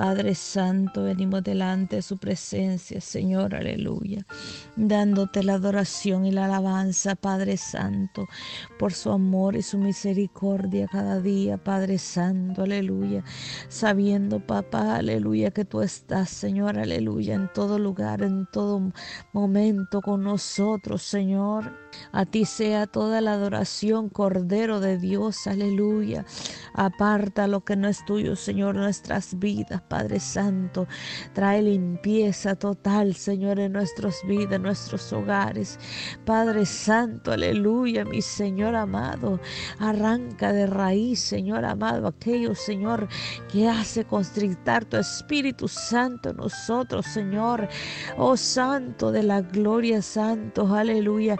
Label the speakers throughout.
Speaker 1: Padre Santo, venimos delante de su presencia, Señor, aleluya, dándote la adoración y la alabanza, Padre Santo, por su amor y su misericordia cada día, Padre Santo, aleluya, sabiendo, papá, aleluya, que tú estás, Señor, aleluya, en todo lugar, en todo momento con nosotros, Señor. A ti sea toda la adoración, Cordero de Dios, aleluya. Aparta lo que no es tuyo, Señor, nuestras vidas, Padre Santo. Trae limpieza total, Señor, en nuestras vidas, en nuestros hogares. Padre Santo, aleluya, mi Señor amado. Arranca de raíz, Señor amado, aquello, Señor, que hace constrictar tu Espíritu Santo en nosotros, Señor. Oh Santo de la gloria, Santo, aleluya.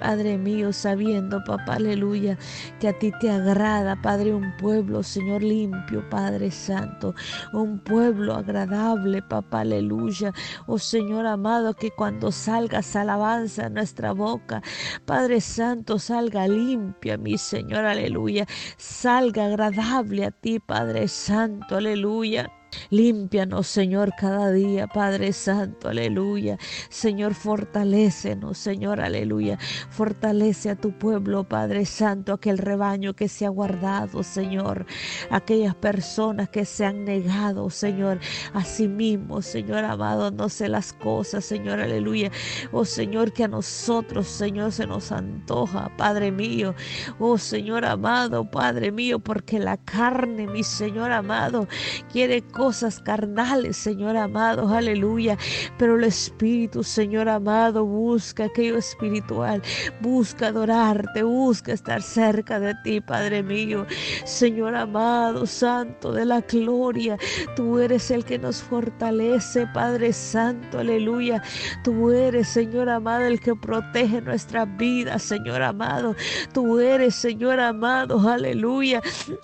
Speaker 1: Padre mío, sabiendo, papá, aleluya, que a ti te agrada, Padre, un pueblo, Señor, limpio, Padre Santo, un pueblo agradable, papá, aleluya. Oh Señor amado, que cuando salgas alabanza en nuestra boca, Padre Santo, salga limpia, mi Señor, aleluya, salga agradable a ti, Padre Santo, aleluya. Límpianos, Señor, cada día, Padre Santo, aleluya. Señor, fortalécenos, Señor, aleluya. Fortalece a tu pueblo, Padre Santo, aquel rebaño que se ha guardado, Señor. Aquellas personas que se han negado, Señor, a sí mismos, Señor amado, no sé las cosas, Señor, aleluya. Oh Señor, que a nosotros, Señor, se nos antoja, Padre mío. Oh Señor amado, Padre mío, porque la carne, mi Señor amado, quiere cosas carnales, Señor amado, aleluya. Pero el Espíritu, Señor amado, busca aquello espiritual, busca adorarte, busca estar cerca de ti, Padre mío. Señor amado, Santo de la gloria, tú eres el que nos fortalece, Padre Santo, aleluya. Tú eres, Señor amado, el que protege nuestra vida, Señor amado. Tú eres, Señor amado, aleluya.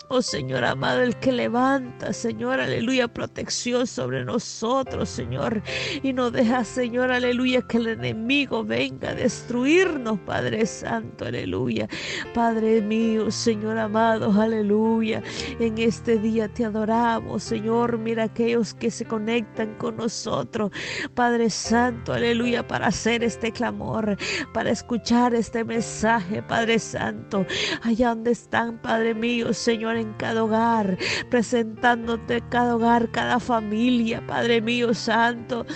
Speaker 1: Oh Señor amado, el que levanta, Señor, aleluya protección sobre nosotros, Señor. Y no deja, Señor, aleluya, que el enemigo venga a destruirnos, Padre Santo, aleluya. Padre mío, Señor amado, aleluya. En este día te adoramos, Señor. Mira aquellos que se conectan con nosotros, Padre Santo, aleluya, para hacer este clamor, para escuchar este mensaje, Padre Santo. Allá donde están, Padre mío, Señor, en cada hogar, presentándote cada hogar cada familia, Padre mío santo.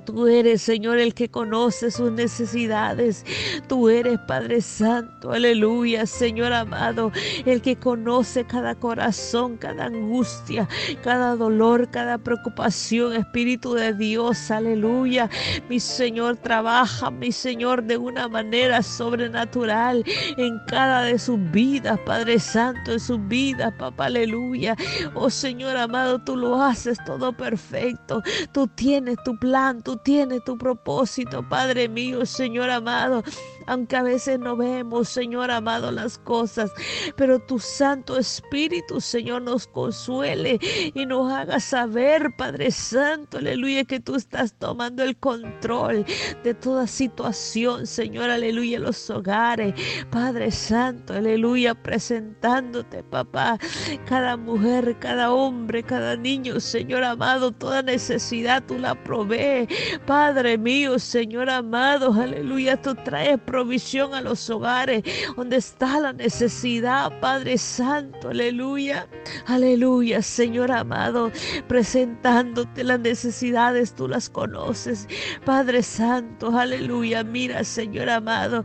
Speaker 1: Tú eres, Señor, el que conoce sus necesidades. Tú eres, Padre Santo, aleluya, Señor amado, el que conoce cada corazón, cada angustia, cada dolor, cada preocupación. Espíritu de Dios, aleluya. Mi Señor trabaja, mi Señor, de una manera sobrenatural en cada de sus vidas, Padre Santo, en sus vidas, papá, aleluya. Oh Señor amado, tú lo haces todo perfecto. Tú tienes tu plan tú tienes tu propósito, Padre mío, Señor amado aunque a veces no vemos, Señor amado, las cosas, pero tu Santo Espíritu, Señor, nos consuele y nos haga saber, Padre Santo, aleluya, que tú estás tomando el control de toda situación, Señor, aleluya, los hogares, Padre Santo, aleluya, presentándote, papá, cada mujer, cada hombre, cada niño, Señor amado, toda necesidad tú la provees, Padre mío, Señor amado, aleluya, tú traes provisión a los hogares donde está la necesidad, Padre Santo, aleluya, aleluya, Señor amado, presentándote las necesidades, tú las conoces, Padre Santo, aleluya, mira, Señor amado,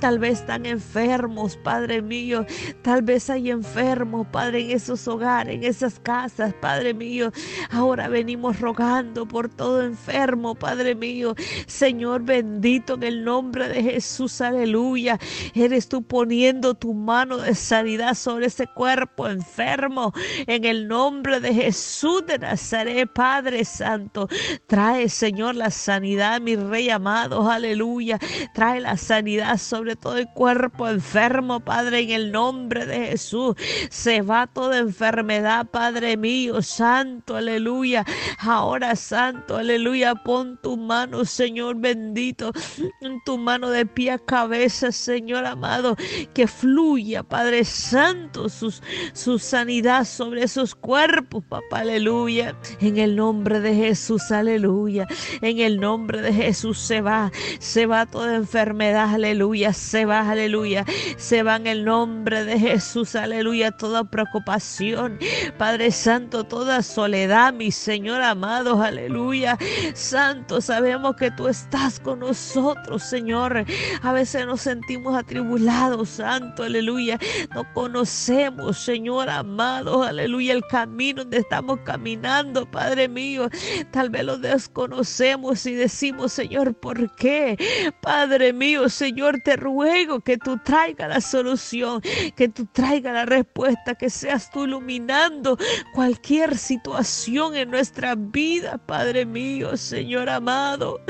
Speaker 1: tal vez están enfermos, Padre mío, tal vez hay enfermos, Padre, en esos hogares, en esas casas, Padre mío, ahora venimos rogando por todo enfermo, Padre mío, Señor bendito en el nombre de Jesús aleluya. Eres tú poniendo tu mano de sanidad sobre ese cuerpo enfermo. En el nombre de Jesús de Nazaret, Padre Santo. Trae, Señor, la sanidad, mi Rey amado, aleluya. Trae la sanidad sobre todo el cuerpo enfermo, Padre, en el nombre de Jesús. Se va toda enfermedad, Padre mío, Santo, aleluya. Ahora, Santo, aleluya, pon tu mano, Señor bendito, en tu mano de pie a cabeza, Señor amado, que fluya, Padre Santo, su sanidad sobre esos cuerpos, papá, aleluya. En el nombre de Jesús, aleluya. En el nombre de Jesús se va, se va toda enfermedad, aleluya, se va, aleluya. Se va en el nombre de Jesús, aleluya, toda preocupación, Padre Santo, toda soledad, mi Señor amado, aleluya. Santo, sabemos que tú estás con nosotros, Señor. A veces nos sentimos atribulados, Santo, aleluya. No conocemos, Señor amado, aleluya, el camino donde estamos caminando, Padre mío. Tal vez lo desconocemos y decimos, Señor, ¿por qué? Padre mío, Señor, te ruego que tú traigas la solución, que tú traigas la respuesta, que seas tú iluminando cualquier situación en nuestra vida, Padre mío, Señor amado.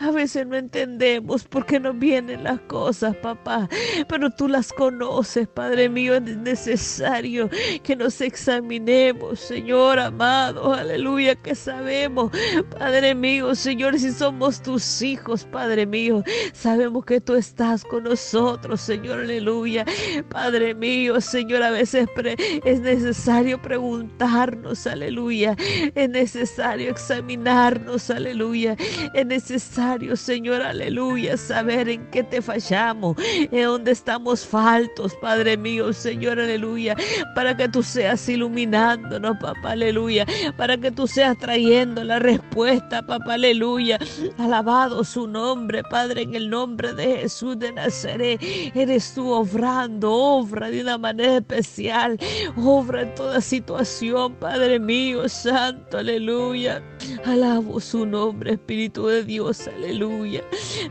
Speaker 1: A veces no entendemos por qué nos vienen las cosas, papá, pero tú las conoces, Padre mío. Es necesario que nos examinemos, Señor amado, aleluya, que sabemos, Padre mío, Señor, si somos tus hijos, Padre mío, sabemos que tú estás con nosotros, Señor, aleluya. Padre mío, Señor, a veces es necesario preguntarnos, aleluya. Es necesario examinarnos, aleluya. Es necesario Señor, aleluya, saber en qué te fallamos, en dónde estamos faltos, Padre mío, Señor, aleluya, para que tú seas iluminándonos, papá, aleluya, para que tú seas trayendo la respuesta, papá, aleluya. Alabado su nombre, Padre, en el nombre de Jesús de Nazaret. Eres tú obrando, obra de una manera especial, obra en toda situación, Padre mío, Santo, aleluya. Alabo su nombre, Espíritu de Dios, aleluya.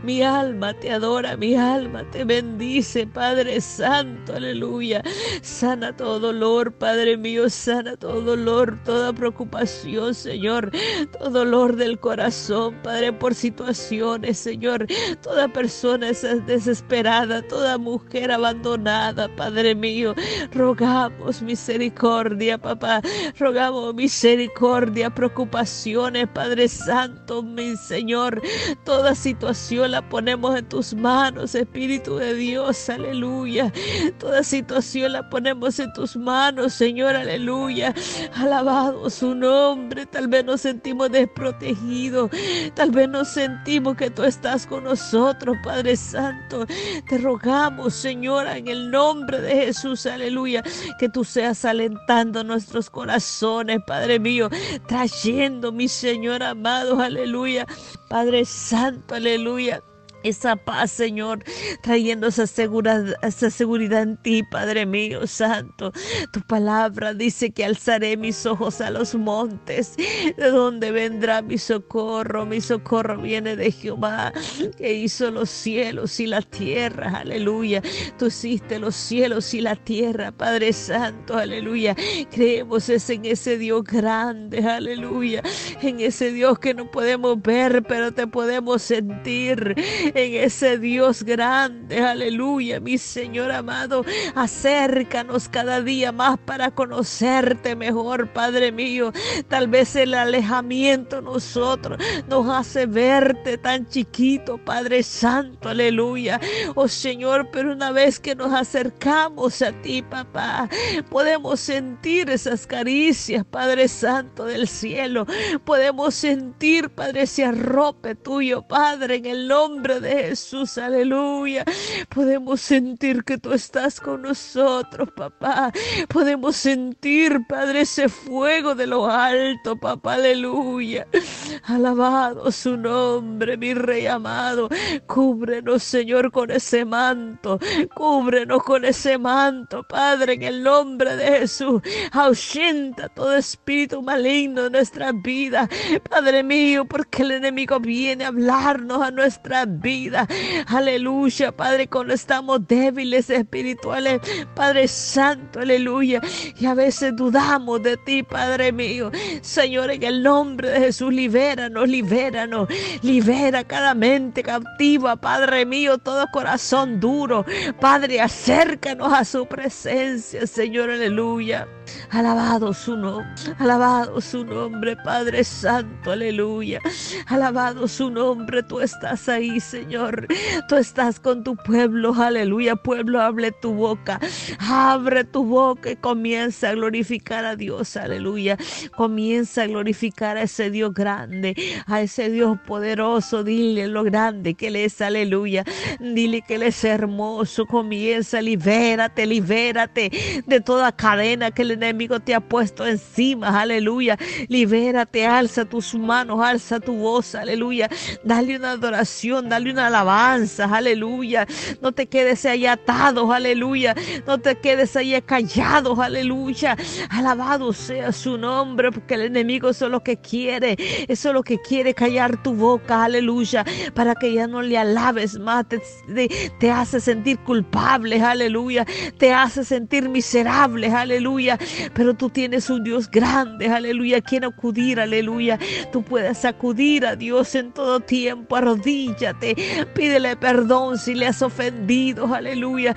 Speaker 1: Mi alma te adora, mi alma te bendice, Padre Santo, aleluya. Sana todo dolor, Padre mío, sana todo dolor, toda preocupación, Señor, todo dolor del corazón, Padre, por situaciones, Señor. Toda persona desesperada, toda mujer abandonada, Padre mío. Rogamos misericordia, papá. Rogamos misericordia, Padre Santo, mi Señor. Toda situación la ponemos en tus manos, Espíritu de Dios, aleluya. Toda situación la ponemos en tus manos, Señor, aleluya. Alabado su nombre. Tal vez nos sentimos desprotegidos. Tal vez nos sentimos que tú estás con nosotros, Padre Santo. Te rogamos, Señora, en el nombre de Jesús, aleluya, que tú seas alentando nuestros corazones, Padre mío, trayendo, mi Señor amado, aleluya. Padre Santo, aleluya esa paz, Señor, trayendo esa seguridad, esa seguridad en ti, Padre mío, Santo. Tu palabra dice que alzaré mis ojos a los montes, de donde vendrá mi socorro. Mi socorro viene de Jehová, que hizo los cielos y la tierra, aleluya. Tú hiciste los cielos y la tierra, Padre Santo, aleluya. Creemos es en ese Dios grande, aleluya. En ese Dios que no podemos ver, pero te podemos sentir en ese Dios grande. Aleluya, mi Señor amado. Acércanos cada día más para conocerte mejor, Padre mío. Tal vez el alejamiento nosotros nos hace verte tan chiquito, Padre Santo. Aleluya. Oh Señor, pero una vez que nos acercamos a ti, papá, podemos sentir esas caricias, Padre Santo del cielo. Podemos sentir, Padre, ese arrope tuyo, Padre, en el nombre de Jesús, aleluya. Podemos sentir que tú estás con nosotros, papá. Podemos sentir, Padre, ese fuego de lo alto, papá, aleluya. Alabado su nombre, mi rey amado. Cúbrenos, Señor, con ese manto. Cúbrenos con ese manto, Padre, en el nombre de Jesús. Ahuyenta todo espíritu maligno de nuestra vida, Padre mío, porque el enemigo viene a hablarnos a nuestra vida vida. Aleluya, Padre, cuando estamos débiles espirituales, Padre Santo, aleluya. Y a veces dudamos de ti, Padre mío. Señor, en el nombre de Jesús, libéranos, libéranos. Libera cada mente cautiva, Padre mío, todo corazón duro. Padre, acércanos a su presencia, Señor, aleluya. Alabado su nombre, alabado su nombre, Padre Santo, aleluya. Alabado su nombre, tú estás ahí, Señor. Tú estás con tu pueblo, aleluya. Pueblo, hable tu boca, abre tu boca y comienza a glorificar a Dios, aleluya. Comienza a glorificar a ese Dios grande, a ese Dios poderoso. Dile lo grande que Él es, aleluya. Dile que Él es hermoso. Comienza, libérate, libérate de toda cadena que el enemigo te ha puesto encima, aleluya. Libérate, alza tus manos, alza tu voz, aleluya. Dale una adoración, dale una alabanza, aleluya. No te quedes ahí atado, aleluya. No te quedes ahí callado, aleluya. Alabado sea su nombre, porque el enemigo eso es lo que quiere, eso es lo que quiere callar tu boca, aleluya, para que ya no le alabes más, te, hace sentir culpable, aleluya, te hace sentir miserable, aleluya, pero tú tienes un Dios grande, aleluya, quien acudir, aleluya. Tú puedes acudir a Dios en todo tiempo, arrodíllate, pídele perdón si le has ofendido, aleluya.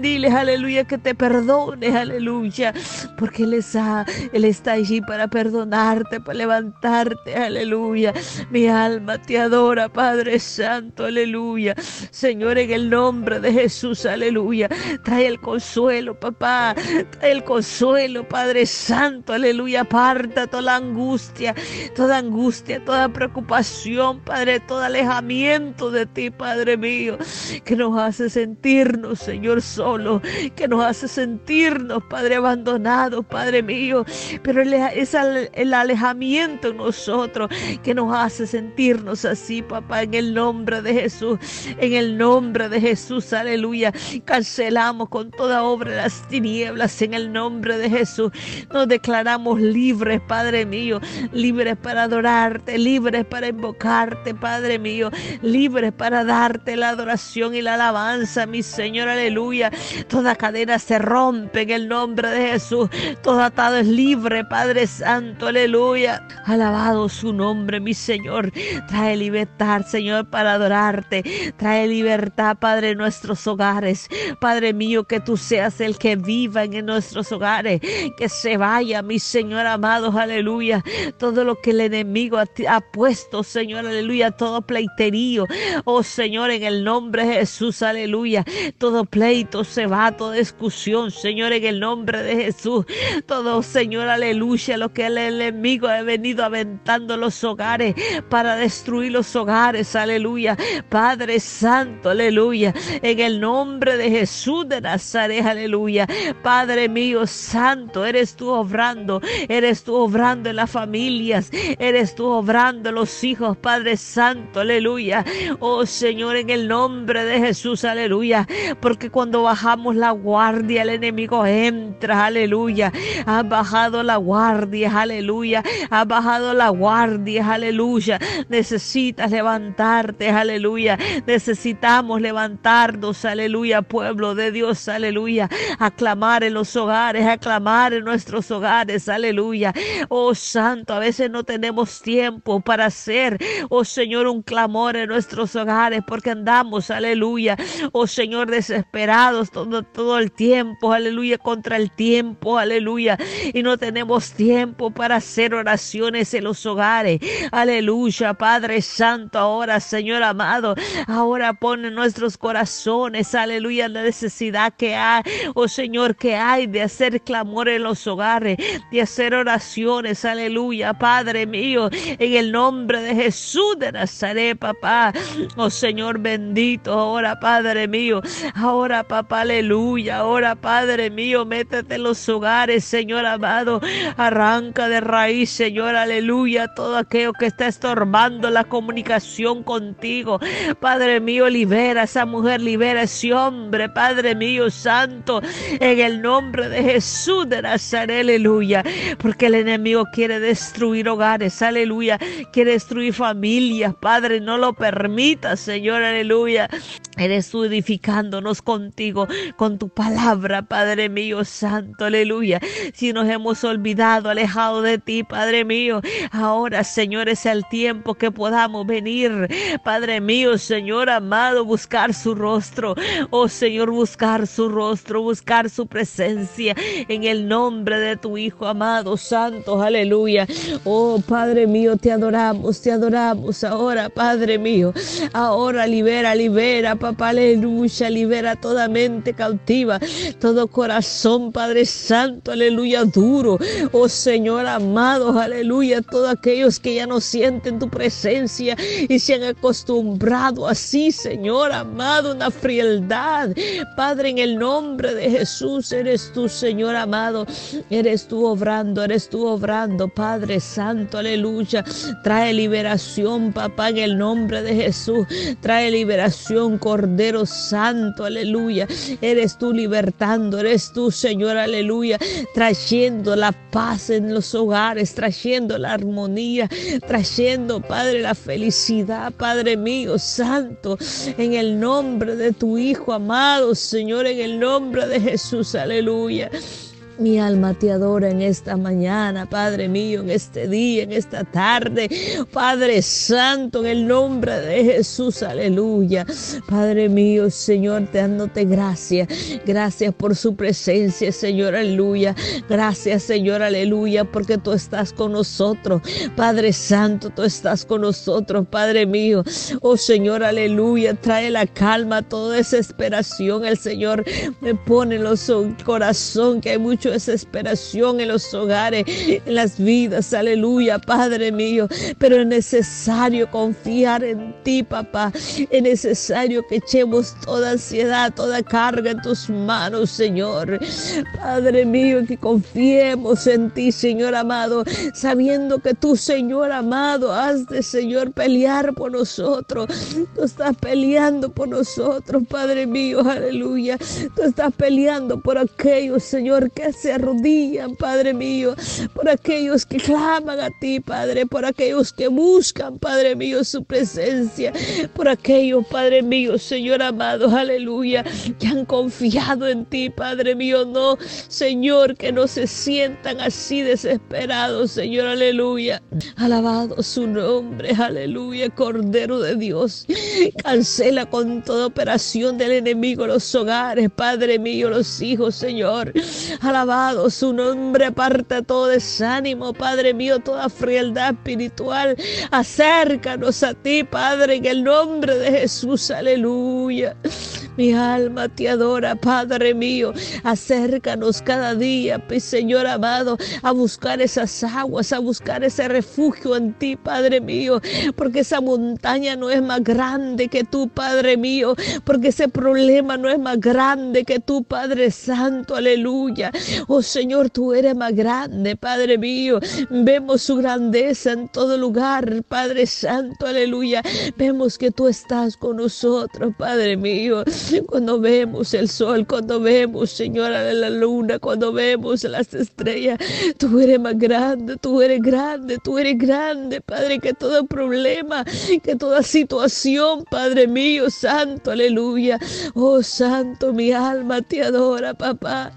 Speaker 1: Dile, aleluya, que te perdone, aleluya, porque Él está, Él está allí para perdonarte, para levantarte, aleluya. Mi alma te adora, Padre Santo, aleluya. Señor, en el nombre de Jesús, aleluya. Trae el consuelo, papá, trae el consuelo, Padre Santo, aleluya. Aparta toda la angustia, toda angustia, toda preocupación, Padre, todo alejamiento de ti, Padre mío, que nos hace sentirnos, Señor, solo, que nos hace sentirnos, Padre, abandonados, Padre mío. Pero es el alejamiento en nosotros que nos hace sentirnos así, papá, en el nombre de Jesús, en el nombre de Jesús, aleluya. Cancelamos con toda obra las tinieblas en el nombre de Jesús. Nos declaramos libres, Padre mío, libres para adorarte, libres para invocarte, Padre mío, libres para darte la adoración y la alabanza, mi Señor, aleluya. Toda cadena se rompe en el nombre de Jesús. Todo atado es libre, Padre Santo, aleluya. Alabado su nombre, mi Señor. Trae libertad, Señor, para adorarte. Trae libertad, Padre, en nuestros hogares. Padre mío, que tú seas el que viva en nuestros hogares. Que se vaya, mi Señor amado, aleluya. Todo lo que el enemigo ha, puesto, Señor, aleluya. Todo pleiterío. Oh Señor, en el nombre de Jesús, aleluya. Todo pleito se va, toda discusión, Señor, en el nombre de Jesús. Todo, Señor, aleluya. Lo que el enemigo ha venido aventando los hogares para destruir los hogares, aleluya. Padre Santo, aleluya. En el nombre de Jesús de Nazaret, aleluya. Padre mío, Santo, eres tú obrando, eres tú obrando en las familias, eres tú obrando en los hijos, Padre Santo, aleluya. Oh Señor, en el nombre de Jesús, aleluya. Porque cuando bajamos la guardia, el enemigo entra, aleluya. Ha bajado la guardia, aleluya. Ha bajado la guardia, aleluya. Necesitas levantarte, aleluya. Necesitamos levantarnos, aleluya, pueblo de Dios, aleluya. Aclamar en los hogares, aclamar en nuestros hogares, aleluya. Oh Santo, a veces no tenemos tiempo para hacer, oh Señor, un clamor en nuestros hogares porque andamos, aleluya. Oh Señor, desesperados todo, todo el tiempo, aleluya, contra el tiempo, aleluya. Y no tenemos tiempo para hacer oraciones en los hogares, aleluya, Padre Santo, ahora, Señor amado, ahora pone en nuestros corazones, aleluya, la necesidad que hay, oh Señor, que hay de hacer clamor en los hogares, de hacer oraciones, aleluya, Padre mío, en el nombre de Jesús de Nazaret, papá, oh Señor bendito, ahora, Padre mío, ahora, papá, aleluya, ahora, Padre mío, métete en los hogares, Señor amado, arranca de raíz, Señor, aleluya, todo aquello que está estorbando la comunicación contigo, Padre mío, libera a esa mujer, libera a ese hombre, Padre mío, santo, en el nombre de Jesús de Nazaret, aleluya, porque el enemigo quiere destruir hogares, aleluya, quiere destruir familias, Padre, no lo permite casitas, Señor, aleluya. Eres tú edificándonos contigo, con tu palabra, Padre mío, santo, aleluya. Si nos hemos olvidado, alejado de ti, Padre mío, ahora, Señor, es el tiempo que podamos venir, Padre mío, Señor amado, buscar su rostro. Oh Señor, buscar su rostro, buscar su presencia en el nombre de tu Hijo amado, santo, aleluya. Oh Padre mío, te adoramos, te adoramos ahora, Padre mío. Ahora libera, libera, papá, aleluya, libera toda mente cautiva, todo corazón, Padre Santo, aleluya, duro. Oh Señor amado, aleluya, todos aquellos que ya no sienten tu presencia y se han acostumbrado así, Señor amado, una frialdad. Padre, en el nombre de Jesús, eres tú, Señor amado, eres tú obrando, eres tú obrando, Padre Santo, aleluya. Trae liberación, papá, en el nombre de Jesús. Trae liberación, Cordero Santo, aleluya. Eres tú libertando, eres tú, Señor, aleluya, trayendo la paz en los hogares, trayendo la armonía, trayendo, Padre, la felicidad, Padre mío, Santo, en el nombre de tu Hijo amado, Señor, en el nombre de Jesús, aleluya. Mi alma te adora en esta mañana, Padre mío, en este día, en esta tarde. Padre Santo, en el nombre de Jesús, aleluya. Padre mío, Señor, te dándote gracias. Gracias por su presencia, Señor, aleluya. Gracias, Señor, aleluya, porque tú estás con nosotros. Padre Santo, tú estás con nosotros, Padre mío. Oh Señor, aleluya. Trae la calma, toda desesperación. El Señor me pone en los corazón que hay mucho desesperación en los hogares, en las vidas, aleluya, Padre mío. Pero es necesario confiar en ti, papá. Es necesario que echemos toda ansiedad, toda carga en tus manos, Señor. Padre mío, que confiemos en ti, Señor amado, sabiendo que tú, Señor amado, has de, Señor, pelear por nosotros. Tú estás peleando por nosotros, Padre mío, aleluya. Tú estás peleando por aquellos, Señor, que se arrodillan, Padre mío, por aquellos que claman a ti, Padre, por aquellos que buscan, Padre mío, su presencia, por aquellos, Padre mío, Señor amado, aleluya, que han confiado en ti, Padre mío, no, Señor, que no se sientan así desesperados, Señor, aleluya. Alabado su nombre, aleluya, Cordero de Dios. Cancela con toda operación del enemigo los hogares, Padre mío, los hijos, Señor. Alabado su nombre, aparta todo desánimo, Padre mío, toda frialdad espiritual. Acércanos a ti, Padre, en el nombre de Jesús, aleluya. Mi alma te adora, Padre mío. Acércanos cada día, Señor amado, a buscar esas aguas, a buscar ese refugio en ti, Padre mío. Porque esa montaña no es más grande que tú, Padre mío. Porque ese problema no es más grande que tú, Padre Santo, aleluya. Oh Señor, tú eres más grande, Padre mío. Vemos su grandeza en todo lugar, Padre Santo, aleluya. Vemos que tú estás con nosotros, Padre mío. Cuando vemos el sol, cuando vemos, Señora, la luna, cuando vemos las estrellas, tú eres más grande, tú eres grande, tú eres grande, Padre, que todo problema, que toda situación, Padre mío, santo, aleluya. Oh, santo, mi alma te adora, papá.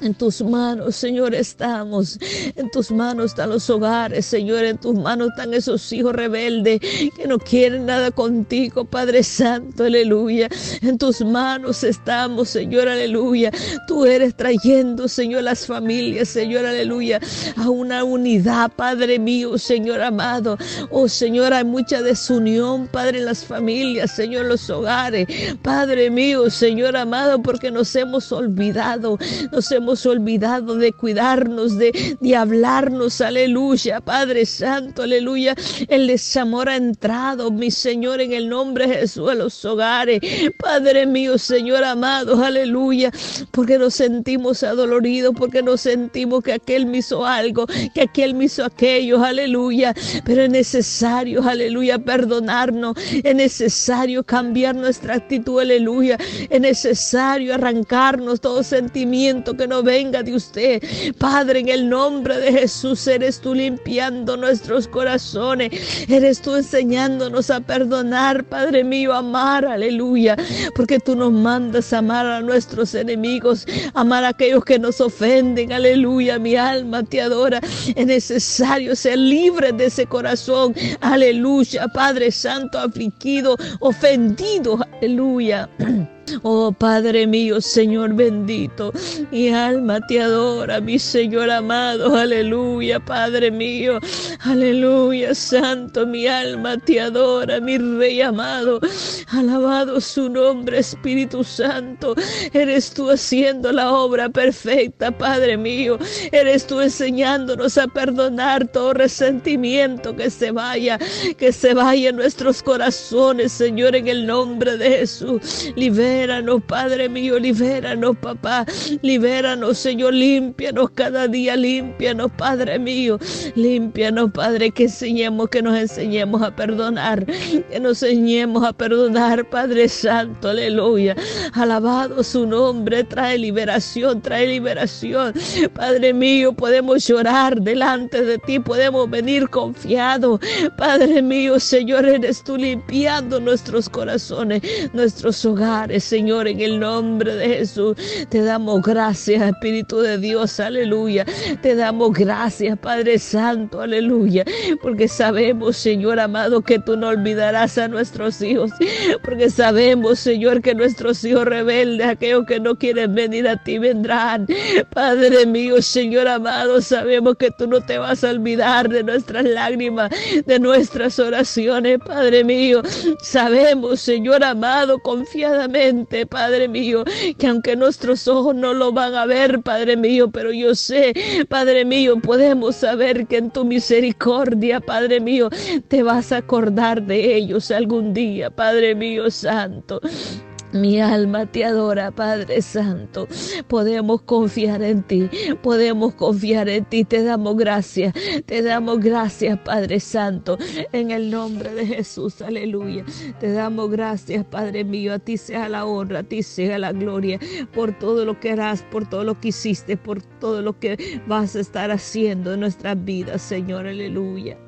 Speaker 1: En tus manos, Señor, estamos. En tus manos están los hogares, Señor. En tus manos están esos hijos rebeldes que no quieren nada contigo, Padre Santo, aleluya. En tus manos estamos, Señor, aleluya. Tú eres trayendo, Señor, las familias, Señor, aleluya, a una unidad, Padre mío, Señor amado. Oh, Señor, hay mucha desunión, Padre, en las familias, Señor, en los hogares. Padre mío, Señor amado, porque nos hemos olvidado, nos hemos olvidado de cuidarnos, de, de hablarnos, aleluya, Padre Santo, aleluya. El desamor ha entrado, mi Señor, en el nombre de Jesús a los hogares. Padre mío, Señor amado, aleluya, porque nos sentimos adoloridos, porque nos sentimos que aquel me hizo algo, que aquel me hizo aquello, aleluya. Pero es necesario, aleluya, perdonarnos, es necesario cambiar nuestra actitud, aleluya. Es necesario arrancarnos todo sentimiento que no venga de usted. Padre, en el nombre de Jesús, eres tú limpiando nuestros corazones. Eres tú enseñándonos a perdonar, Padre mío, amar, aleluya. Porque tú nos mandas amar a nuestros enemigos, amar a aquellos que nos ofenden, aleluya. Mi alma te adora. Es necesario ser libre de ese corazón, aleluya. Padre Santo, afligido, ofendido, aleluya. Oh Padre mío, Señor bendito, mi alma te adora, mi Señor amado, aleluya, Padre mío, aleluya, Santo, mi alma te adora, mi Rey amado, alabado su nombre, Espíritu Santo, eres tú haciendo la obra perfecta, Padre mío, eres tú enseñándonos a perdonar todo resentimiento que se vaya, que se vaya en nuestros corazones, Señor, en el nombre de Jesús, libera Libéranos, Padre mío, libéranos, papá. Libéranos, Señor, límpianos cada día, límpianos, Padre mío. Límpianos, Padre, que enseñemos, que nos enseñemos a perdonar. Que nos enseñemos a perdonar, Padre Santo, aleluya. Alabado su nombre, trae liberación, trae liberación. Padre mío, podemos llorar delante de ti, podemos venir confiados. Padre mío, Señor, eres tú limpiando nuestros corazones, nuestros hogares. Señor, en el nombre de Jesús. Te damos gracias, Espíritu de Dios, aleluya. Te damos gracias, Padre Santo, aleluya. Porque sabemos, Señor amado, que tú no olvidarás a nuestros hijos. Porque sabemos, Señor, que nuestros hijos rebeldes, aquellos que no quieren venir a ti, vendrán. Padre mío, Señor amado, sabemos que tú no te vas a olvidar de nuestras lágrimas, de nuestras oraciones, Padre mío. Sabemos, Señor amado, confiadamente Padre mío, que aunque nuestros ojos no lo van a ver, Padre mío, pero yo sé, Padre mío, podemos saber que en tu misericordia, Padre mío, te vas a acordar de ellos algún día, Padre mío santo. Mi alma te adora, Padre Santo. Podemos confiar en ti, podemos confiar en ti. Te damos gracias, te damos gracias, Padre Santo, en el nombre de Jesús. Aleluya. Te damos gracias, Padre mío. A ti sea la honra, a ti sea la gloria por todo lo que harás, por todo lo que hiciste, por todo lo que vas a estar haciendo en nuestras vidas, Señor. Aleluya.